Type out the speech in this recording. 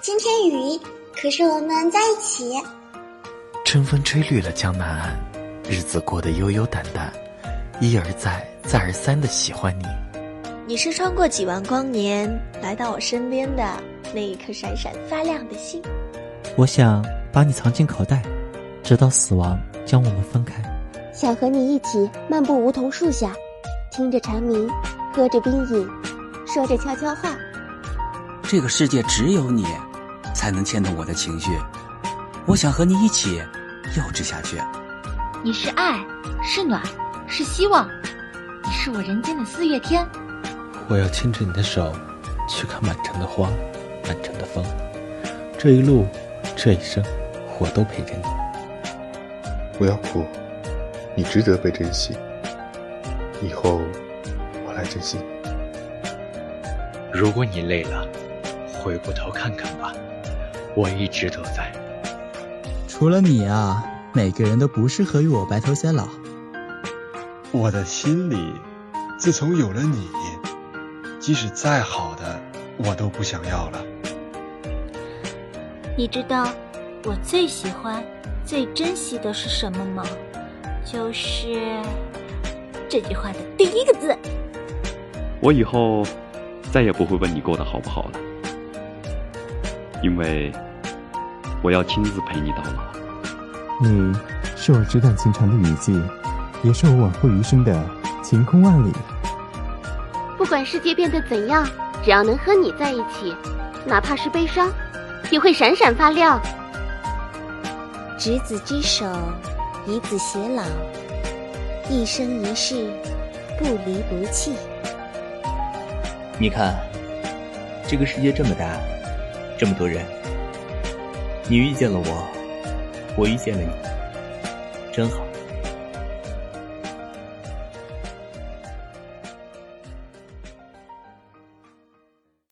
今天雨，可是我们在一起。春风吹绿了江南岸，日子过得悠悠淡淡，一而再，再而三的喜欢你。你是穿过几万光年来到我身边的那一颗闪闪发亮的心。我想把你藏进口袋，直到死亡将我们分开。想和你一起漫步梧桐树下，听着蝉鸣，喝着冰饮，说着悄悄话。这个世界只有你，才能牵动我的情绪。我想和你一起幼稚下去。你是爱，是暖，是希望，你是我人间的四月天。我要牵着你的手，去看满城的花，满城的风。这一路，这一生，我都陪着你。不要哭，你值得被珍惜。以后，我来珍惜你。如果你累了，回过头看看吧，我一直都在。除了你啊，每个人都不适合与我白头偕老。我的心里，自从有了你。即使再好的，我都不想要了。你知道我最喜欢、最珍惜的是什么吗？就是这句话的第一个字。我以后再也不会问你过得好不好了，因为我要亲自陪你到老。你是我纸短情长的雨季，也是我往后余生的晴空万里。不管世界变得怎样，只要能和你在一起，哪怕是悲伤，也会闪闪发亮。执子之手，与子偕老，一生一世，不离不弃。你看，这个世界这么大，这么多人，你遇见了我，我遇见了你，真好。